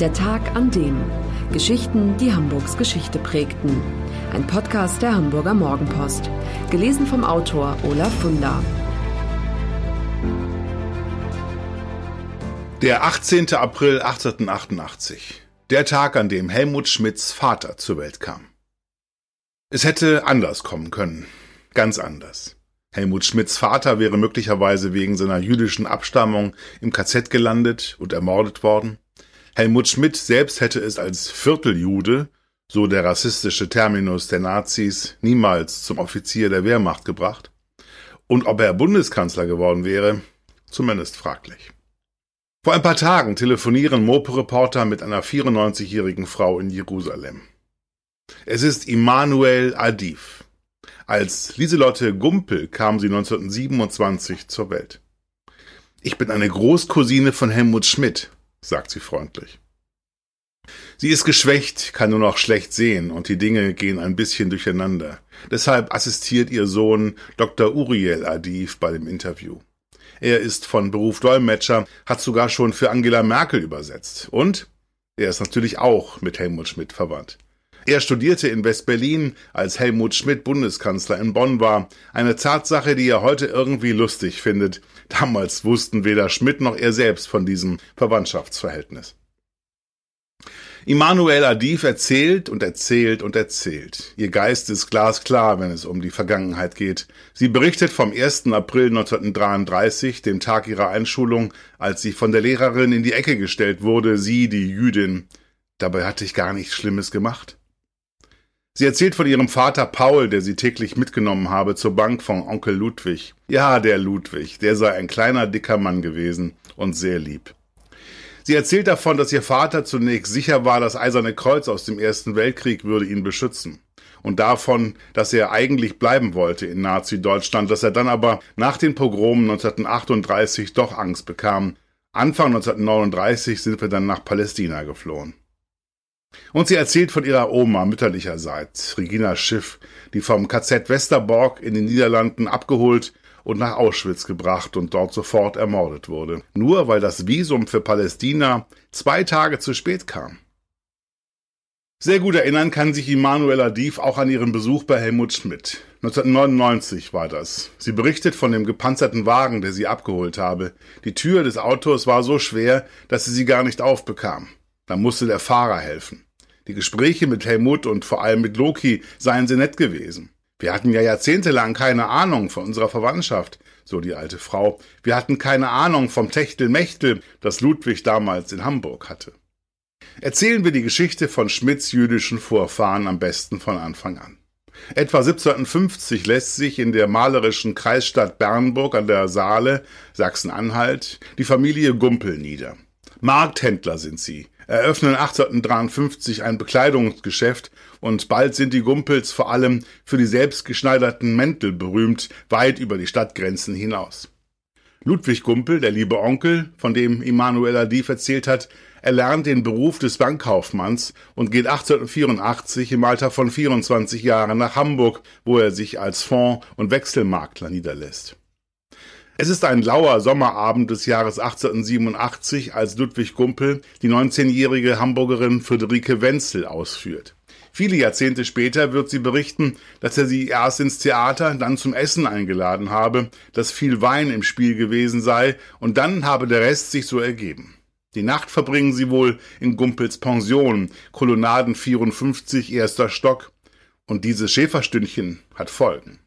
Der Tag an dem. Geschichten, die Hamburgs Geschichte prägten. Ein Podcast der Hamburger Morgenpost. Gelesen vom Autor Olaf Funder. Der 18. April 1888. Der Tag, an dem Helmut Schmidts Vater zur Welt kam. Es hätte anders kommen können. Ganz anders. Helmut Schmidts Vater wäre möglicherweise wegen seiner jüdischen Abstammung im KZ gelandet und ermordet worden. Helmut Schmidt selbst hätte es als Vierteljude, so der rassistische Terminus der Nazis, niemals zum Offizier der Wehrmacht gebracht. Und ob er Bundeskanzler geworden wäre, zumindest fraglich. Vor ein paar Tagen telefonieren Mopo-Reporter mit einer 94-jährigen Frau in Jerusalem. Es ist Immanuel Adif. Als Lieselotte Gumpel kam sie 1927 zur Welt. Ich bin eine Großcousine von Helmut Schmidt, sagt sie freundlich. Sie ist geschwächt, kann nur noch schlecht sehen und die Dinge gehen ein bisschen durcheinander. Deshalb assistiert ihr Sohn Dr. Uriel Adif bei dem Interview. Er ist von Beruf Dolmetscher, hat sogar schon für Angela Merkel übersetzt. Und er ist natürlich auch mit Helmut Schmidt verwandt. Er studierte in West-Berlin, als Helmut Schmidt Bundeskanzler in Bonn war. Eine Tatsache, die er heute irgendwie lustig findet. Damals wussten weder Schmidt noch er selbst von diesem Verwandtschaftsverhältnis. Immanuel Adif erzählt und erzählt und erzählt. Ihr Geist ist glasklar, wenn es um die Vergangenheit geht. Sie berichtet vom 1. April 1933, dem Tag ihrer Einschulung, als sie von der Lehrerin in die Ecke gestellt wurde, sie, die Jüdin. Dabei hatte ich gar nichts Schlimmes gemacht. Sie erzählt von ihrem Vater Paul, der sie täglich mitgenommen habe zur Bank von Onkel Ludwig. Ja, der Ludwig, der sei ein kleiner, dicker Mann gewesen und sehr lieb. Sie erzählt davon, dass ihr Vater zunächst sicher war, das Eiserne Kreuz aus dem Ersten Weltkrieg würde ihn beschützen. Und davon, dass er eigentlich bleiben wollte in Nazi-Deutschland, dass er dann aber nach den Pogromen 1938 doch Angst bekam. Anfang 1939 sind wir dann nach Palästina geflohen. Und sie erzählt von ihrer Oma mütterlicherseits, Regina Schiff, die vom KZ Westerbork in den Niederlanden abgeholt und nach Auschwitz gebracht und dort sofort ermordet wurde. Nur weil das Visum für Palästina zwei Tage zu spät kam. Sehr gut erinnern kann sich Immanuela Dief auch an ihren Besuch bei Helmut Schmidt. 1999 war das. Sie berichtet von dem gepanzerten Wagen, der sie abgeholt habe. Die Tür des Autos war so schwer, dass sie sie gar nicht aufbekam. Da musste der Fahrer helfen. Die Gespräche mit Helmut und vor allem mit Loki seien sie nett gewesen. Wir hatten ja jahrzehntelang keine Ahnung von unserer Verwandtschaft, so die alte Frau. Wir hatten keine Ahnung vom Techtelmechtel, das Ludwig damals in Hamburg hatte. Erzählen wir die Geschichte von Schmidts jüdischen Vorfahren am besten von Anfang an. Etwa 1750 lässt sich in der malerischen Kreisstadt Bernburg an der Saale, Sachsen-Anhalt, die Familie Gumpel nieder. Markthändler sind sie, eröffnen 1853 ein Bekleidungsgeschäft und bald sind die Gumpels vor allem für die selbstgeschneiderten Mäntel berühmt, weit über die Stadtgrenzen hinaus. Ludwig Gumpel, der liebe Onkel, von dem Immanuel Dief erzählt hat, erlernt den Beruf des Bankkaufmanns und geht 1884 im Alter von 24 Jahren nach Hamburg, wo er sich als Fonds- und Wechselmakler niederlässt. Es ist ein lauer Sommerabend des Jahres 1887, als Ludwig Gumpel die 19-jährige Hamburgerin Friederike Wenzel ausführt. Viele Jahrzehnte später wird sie berichten, dass er sie erst ins Theater, dann zum Essen eingeladen habe, dass viel Wein im Spiel gewesen sei und dann habe der Rest sich so ergeben. Die Nacht verbringen sie wohl in Gumpels Pension, Kolonnaden 54, erster Stock. Und dieses Schäferstündchen hat Folgen.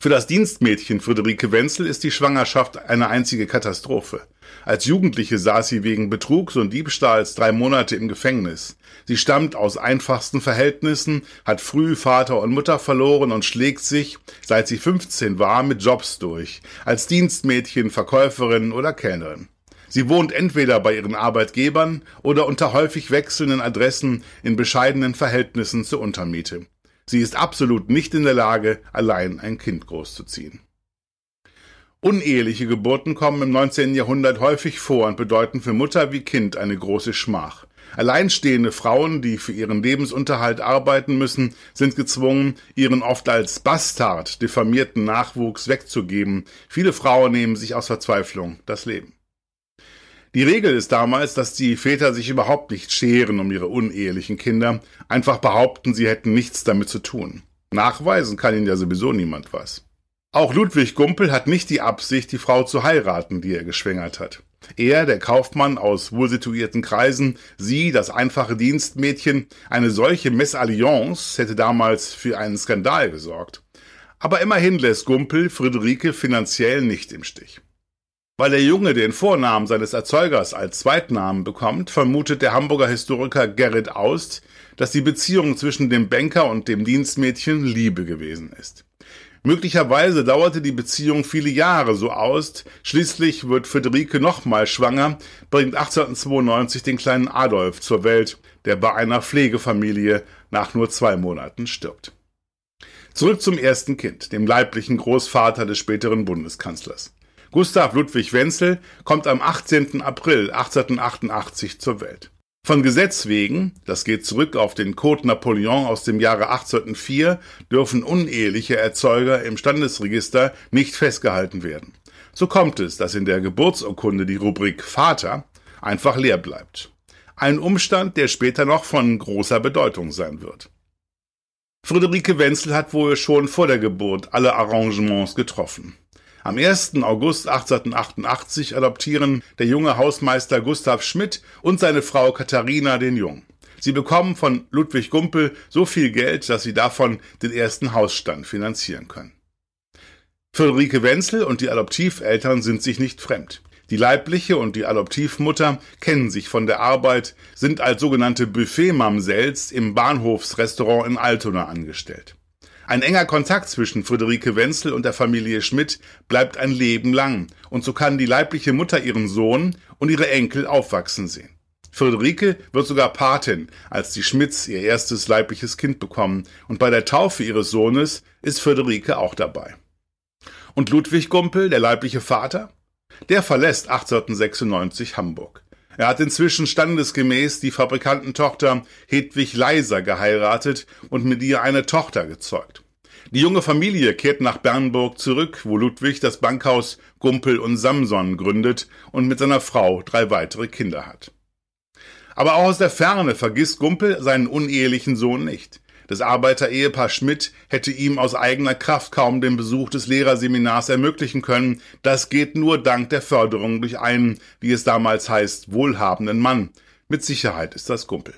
Für das Dienstmädchen Friederike Wenzel ist die Schwangerschaft eine einzige Katastrophe. Als Jugendliche saß sie wegen Betrugs und Diebstahls drei Monate im Gefängnis. Sie stammt aus einfachsten Verhältnissen, hat früh Vater und Mutter verloren und schlägt sich, seit sie 15 war, mit Jobs durch. Als Dienstmädchen, Verkäuferin oder Kellnerin. Sie wohnt entweder bei ihren Arbeitgebern oder unter häufig wechselnden Adressen in bescheidenen Verhältnissen zur Untermiete. Sie ist absolut nicht in der Lage, allein ein Kind großzuziehen. Uneheliche Geburten kommen im 19. Jahrhundert häufig vor und bedeuten für Mutter wie Kind eine große Schmach. Alleinstehende Frauen, die für ihren Lebensunterhalt arbeiten müssen, sind gezwungen, ihren oft als Bastard diffamierten Nachwuchs wegzugeben. Viele Frauen nehmen sich aus Verzweiflung das Leben. Die Regel ist damals, dass die Väter sich überhaupt nicht scheren um ihre unehelichen Kinder, einfach behaupten, sie hätten nichts damit zu tun. Nachweisen kann ihnen ja sowieso niemand was. Auch Ludwig Gumpel hat nicht die Absicht, die Frau zu heiraten, die er geschwängert hat. Er, der Kaufmann aus wohlsituierten Kreisen, sie, das einfache Dienstmädchen, eine solche Messalliance hätte damals für einen Skandal gesorgt. Aber immerhin lässt Gumpel Friederike finanziell nicht im Stich. Weil der Junge den Vornamen seines Erzeugers als Zweitnamen bekommt, vermutet der Hamburger Historiker Gerrit Aust, dass die Beziehung zwischen dem Banker und dem Dienstmädchen Liebe gewesen ist. Möglicherweise dauerte die Beziehung viele Jahre so aus. Schließlich wird Friederike nochmal schwanger, bringt 1892 den kleinen Adolf zur Welt, der bei einer Pflegefamilie nach nur zwei Monaten stirbt. Zurück zum ersten Kind, dem leiblichen Großvater des späteren Bundeskanzlers. Gustav Ludwig Wenzel kommt am 18. April 1888 zur Welt. Von Gesetz wegen, das geht zurück auf den Code Napoleon aus dem Jahre 1804, dürfen uneheliche Erzeuger im Standesregister nicht festgehalten werden. So kommt es, dass in der Geburtsurkunde die Rubrik Vater einfach leer bleibt. Ein Umstand, der später noch von großer Bedeutung sein wird. Friederike Wenzel hat wohl schon vor der Geburt alle Arrangements getroffen. Am 1. August 1888 adoptieren der junge Hausmeister Gustav Schmidt und seine Frau Katharina den Jungen. Sie bekommen von Ludwig Gumpel so viel Geld, dass sie davon den ersten Hausstand finanzieren können. Friederike Wenzel und die Adoptiveltern sind sich nicht fremd. Die leibliche und die Adoptivmutter kennen sich von der Arbeit, sind als sogenannte Buffet-Mamsells im Bahnhofsrestaurant in Altona angestellt. Ein enger Kontakt zwischen Friederike Wenzel und der Familie Schmidt bleibt ein Leben lang, und so kann die leibliche Mutter ihren Sohn und ihre Enkel aufwachsen sehen. Friederike wird sogar Patin, als die Schmidts ihr erstes leibliches Kind bekommen, und bei der Taufe ihres Sohnes ist Friederike auch dabei. Und Ludwig Gumpel, der leibliche Vater? Der verlässt 1896 Hamburg. Er hat inzwischen standesgemäß die Fabrikantentochter Hedwig Leiser geheiratet und mit ihr eine Tochter gezeugt. Die junge Familie kehrt nach Bernburg zurück, wo Ludwig das Bankhaus Gumpel und Samson gründet und mit seiner Frau drei weitere Kinder hat. Aber auch aus der Ferne vergisst Gumpel seinen unehelichen Sohn nicht. Das Arbeiterehepaar Schmidt hätte ihm aus eigener Kraft kaum den Besuch des Lehrerseminars ermöglichen können. Das geht nur dank der Förderung durch einen, wie es damals heißt, wohlhabenden Mann. Mit Sicherheit ist das Kumpel.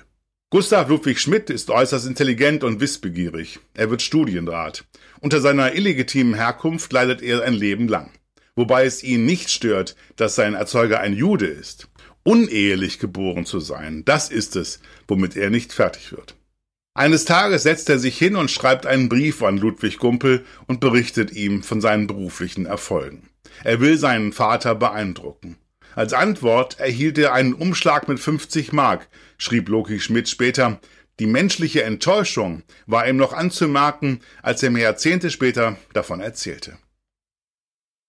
Gustav Ludwig Schmidt ist äußerst intelligent und wissbegierig. Er wird Studienrat. Unter seiner illegitimen Herkunft leidet er ein Leben lang. Wobei es ihn nicht stört, dass sein Erzeuger ein Jude ist. Unehelich geboren zu sein, das ist es, womit er nicht fertig wird. Eines Tages setzt er sich hin und schreibt einen Brief an Ludwig Gumpel und berichtet ihm von seinen beruflichen Erfolgen. Er will seinen Vater beeindrucken. Als Antwort erhielt er einen Umschlag mit 50 Mark, schrieb Loki Schmidt später. Die menschliche Enttäuschung war ihm noch anzumerken, als er mir Jahrzehnte später davon erzählte.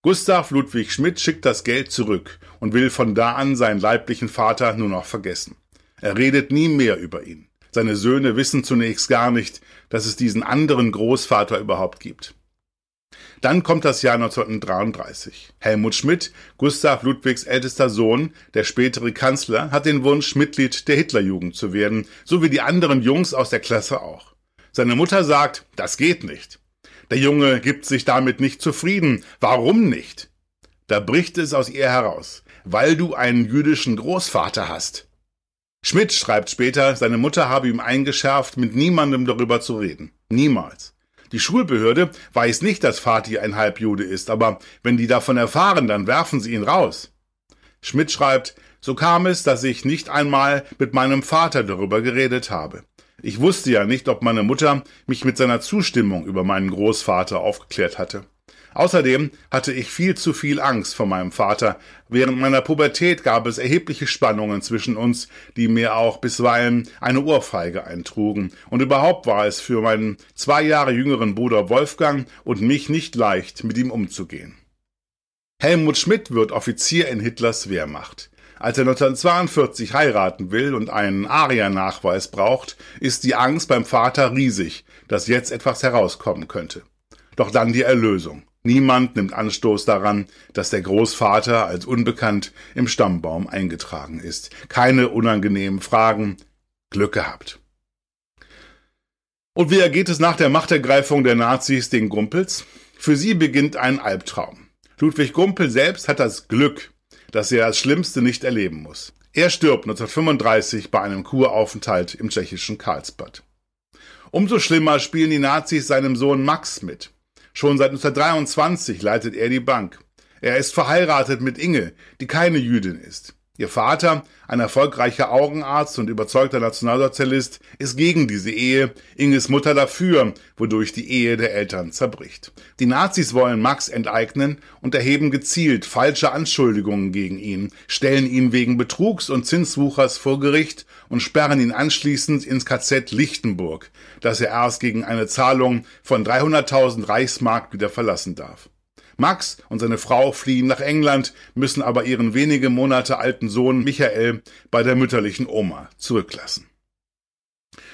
Gustav Ludwig Schmidt schickt das Geld zurück und will von da an seinen leiblichen Vater nur noch vergessen. Er redet nie mehr über ihn. Seine Söhne wissen zunächst gar nicht, dass es diesen anderen Großvater überhaupt gibt. Dann kommt das Jahr 1933. Helmut Schmidt, Gustav Ludwigs ältester Sohn, der spätere Kanzler, hat den Wunsch, Mitglied der Hitlerjugend zu werden, so wie die anderen Jungs aus der Klasse auch. Seine Mutter sagt, das geht nicht. Der Junge gibt sich damit nicht zufrieden. Warum nicht? Da bricht es aus ihr heraus. Weil du einen jüdischen Großvater hast. Schmidt schreibt später, seine Mutter habe ihm eingeschärft, mit niemandem darüber zu reden. Niemals. Die Schulbehörde weiß nicht, dass Fatih ein Halbjude ist, aber wenn die davon erfahren, dann werfen sie ihn raus. Schmidt schreibt, so kam es, dass ich nicht einmal mit meinem Vater darüber geredet habe. Ich wusste ja nicht, ob meine Mutter mich mit seiner Zustimmung über meinen Großvater aufgeklärt hatte. Außerdem hatte ich viel zu viel Angst vor meinem Vater. Während meiner Pubertät gab es erhebliche Spannungen zwischen uns, die mir auch bisweilen eine Ohrfeige eintrugen. Und überhaupt war es für meinen zwei Jahre jüngeren Bruder Wolfgang und mich nicht leicht, mit ihm umzugehen. Helmut Schmidt wird Offizier in Hitlers Wehrmacht. Als er 1942 heiraten will und einen Aria-Nachweis braucht, ist die Angst beim Vater riesig, dass jetzt etwas herauskommen könnte. Doch dann die Erlösung. Niemand nimmt Anstoß daran, dass der Großvater als unbekannt im Stammbaum eingetragen ist. Keine unangenehmen Fragen. Glück gehabt. Und wie ergeht es nach der Machtergreifung der Nazis den Gumpels? Für sie beginnt ein Albtraum. Ludwig Gumpel selbst hat das Glück, dass er das Schlimmste nicht erleben muss. Er stirbt 1935 bei einem Kuraufenthalt im tschechischen Karlsbad. Umso schlimmer spielen die Nazis seinem Sohn Max mit. Schon seit 1923 leitet er die Bank. Er ist verheiratet mit Inge, die keine Jüdin ist. Ihr Vater, ein erfolgreicher Augenarzt und überzeugter Nationalsozialist, ist gegen diese Ehe, Inges Mutter dafür, wodurch die Ehe der Eltern zerbricht. Die Nazis wollen Max enteignen und erheben gezielt falsche Anschuldigungen gegen ihn, stellen ihn wegen Betrugs und Zinswuchers vor Gericht und sperren ihn anschließend ins KZ Lichtenburg, das er erst gegen eine Zahlung von 300.000 Reichsmark wieder verlassen darf. Max und seine Frau fliehen nach England, müssen aber ihren wenige Monate alten Sohn Michael bei der mütterlichen Oma zurücklassen.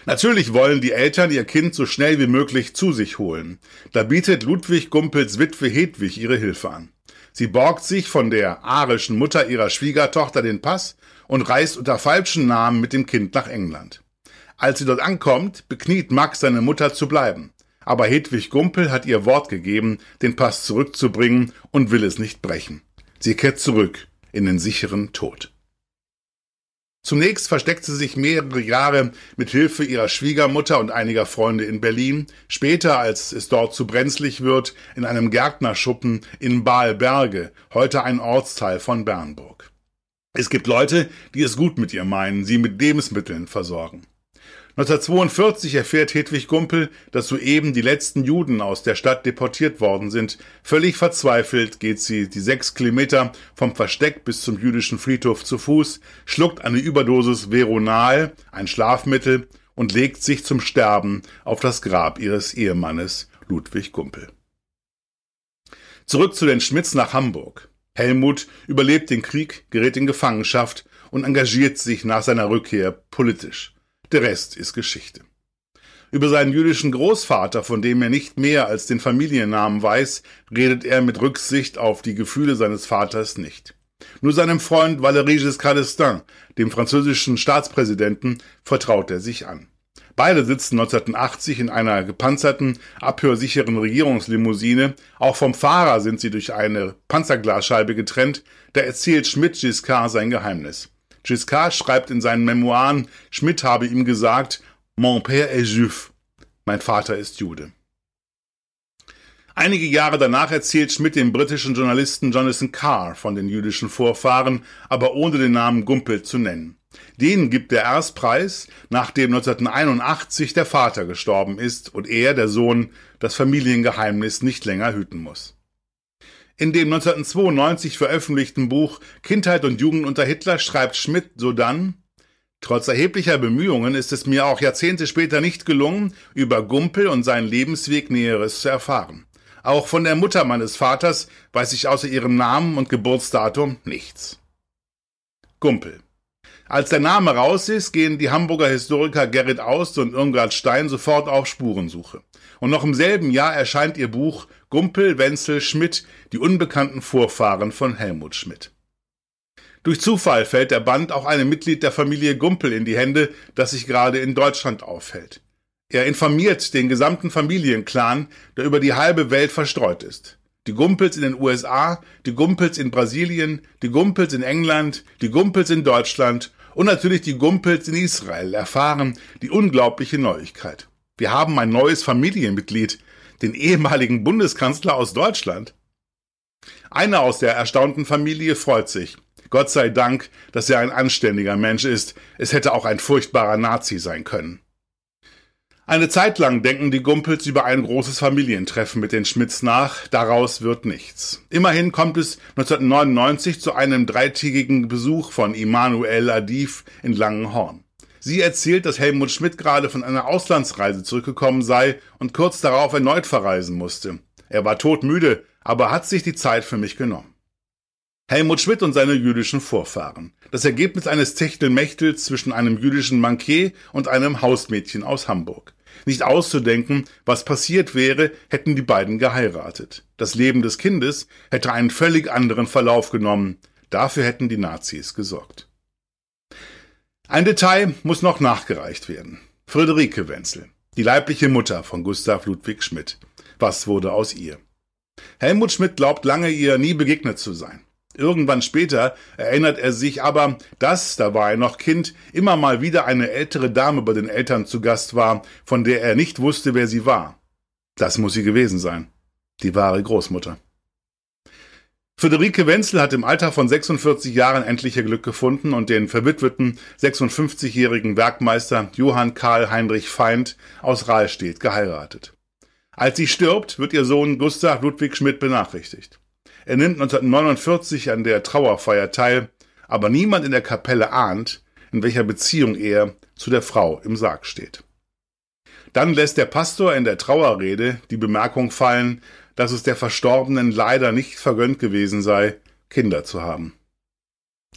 Natürlich wollen die Eltern ihr Kind so schnell wie möglich zu sich holen. Da bietet Ludwig Gumpels Witwe Hedwig ihre Hilfe an. Sie borgt sich von der arischen Mutter ihrer Schwiegertochter den Pass und reist unter falschen Namen mit dem Kind nach England. Als sie dort ankommt, bekniet Max seine Mutter zu bleiben aber Hedwig Gumpel hat ihr Wort gegeben, den Pass zurückzubringen und will es nicht brechen. Sie kehrt zurück in den sicheren Tod. Zunächst versteckt sie sich mehrere Jahre mit Hilfe ihrer Schwiegermutter und einiger Freunde in Berlin, später, als es dort zu brenzlig wird, in einem Gärtnerschuppen in Baalberge, heute ein Ortsteil von Bernburg. Es gibt Leute, die es gut mit ihr meinen, sie mit Lebensmitteln versorgen. 1942 erfährt Hedwig Gumpel, dass soeben die letzten Juden aus der Stadt deportiert worden sind. Völlig verzweifelt geht sie die sechs Kilometer vom Versteck bis zum jüdischen Friedhof zu Fuß, schluckt eine Überdosis Veronal, ein Schlafmittel, und legt sich zum Sterben auf das Grab ihres Ehemannes Ludwig Gumpel. Zurück zu den Schmitz nach Hamburg. Helmut überlebt den Krieg, gerät in Gefangenschaft und engagiert sich nach seiner Rückkehr politisch. Der Rest ist Geschichte. Über seinen jüdischen Großvater, von dem er nicht mehr als den Familiennamen weiß, redet er mit Rücksicht auf die Gefühle seines Vaters nicht. Nur seinem Freund Valéry Giscard d'Estaing, dem französischen Staatspräsidenten, vertraut er sich an. Beide sitzen 1980 in einer gepanzerten, abhörsicheren Regierungslimousine. Auch vom Fahrer sind sie durch eine Panzerglasscheibe getrennt. Da erzählt Schmidt Giscard sein Geheimnis. Giscard schreibt in seinen Memoiren, Schmidt habe ihm gesagt, Mon père est juif. Mein Vater ist Jude. Einige Jahre danach erzählt Schmidt dem britischen Journalisten Jonathan Carr von den jüdischen Vorfahren, aber ohne den Namen Gumpel zu nennen. Den gibt er erst preis, nachdem 1981 der Vater gestorben ist und er, der Sohn, das Familiengeheimnis nicht länger hüten muss. In dem 1992 veröffentlichten Buch Kindheit und Jugend unter Hitler schreibt Schmidt sodann, Trotz erheblicher Bemühungen ist es mir auch Jahrzehnte später nicht gelungen, über Gumpel und seinen Lebensweg Näheres zu erfahren. Auch von der Mutter meines Vaters weiß ich außer ihrem Namen und Geburtsdatum nichts. Gumpel. Als der Name raus ist, gehen die Hamburger Historiker Gerrit Aust und Irmgard Stein sofort auf Spurensuche. Und noch im selben Jahr erscheint ihr Buch Gumpel, Wenzel, Schmidt, die unbekannten Vorfahren von Helmut Schmidt. Durch Zufall fällt der Band auch einem Mitglied der Familie Gumpel in die Hände, das sich gerade in Deutschland aufhält. Er informiert den gesamten Familienclan, der über die halbe Welt verstreut ist. Die Gumpels in den USA, die Gumpels in Brasilien, die Gumpels in England, die Gumpels in Deutschland und natürlich die Gumpels in Israel erfahren die unglaubliche Neuigkeit. Wir haben ein neues Familienmitglied, den ehemaligen Bundeskanzler aus Deutschland. Einer aus der erstaunten Familie freut sich. Gott sei Dank, dass er ein anständiger Mensch ist. Es hätte auch ein furchtbarer Nazi sein können. Eine Zeit lang denken die Gumpels über ein großes Familientreffen mit den Schmidts nach, daraus wird nichts. Immerhin kommt es 1999 zu einem dreitägigen Besuch von Immanuel Adif in Langenhorn. Sie erzählt, dass Helmut Schmidt gerade von einer Auslandsreise zurückgekommen sei und kurz darauf erneut verreisen musste. Er war todmüde, aber hat sich die Zeit für mich genommen. Helmut Schmidt und seine jüdischen Vorfahren. Das Ergebnis eines Techtelmächtels zwischen einem jüdischen Bankier und einem Hausmädchen aus Hamburg. Nicht auszudenken, was passiert wäre, hätten die beiden geheiratet. Das Leben des Kindes hätte einen völlig anderen Verlauf genommen. Dafür hätten die Nazis gesorgt. Ein Detail muss noch nachgereicht werden. Friederike Wenzel, die leibliche Mutter von Gustav Ludwig Schmidt. Was wurde aus ihr? Helmut Schmidt glaubt lange ihr nie begegnet zu sein. Irgendwann später erinnert er sich aber, dass, da war er noch Kind, immer mal wieder eine ältere Dame bei den Eltern zu Gast war, von der er nicht wusste, wer sie war. Das muss sie gewesen sein. Die wahre Großmutter. Friederike Wenzel hat im Alter von 46 Jahren endlich ihr Glück gefunden und den verwitweten 56-jährigen Werkmeister Johann Karl Heinrich Feind aus Rahlstedt geheiratet. Als sie stirbt, wird ihr Sohn Gustav Ludwig Schmidt benachrichtigt. Er nimmt 1949 an der Trauerfeier teil, aber niemand in der Kapelle ahnt, in welcher Beziehung er zu der Frau im Sarg steht. Dann lässt der Pastor in der Trauerrede die Bemerkung fallen, dass es der Verstorbenen leider nicht vergönnt gewesen sei, Kinder zu haben.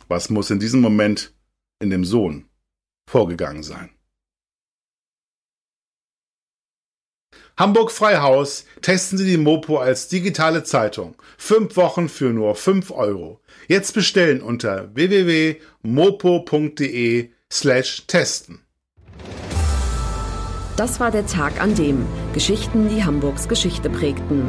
Was muss in diesem Moment in dem Sohn vorgegangen sein? Hamburg Freihaus testen Sie die Mopo als digitale Zeitung. Fünf Wochen für nur fünf Euro. Jetzt bestellen unter www.mopo.de slash testen. Das war der Tag an dem Geschichten, die Hamburgs Geschichte prägten.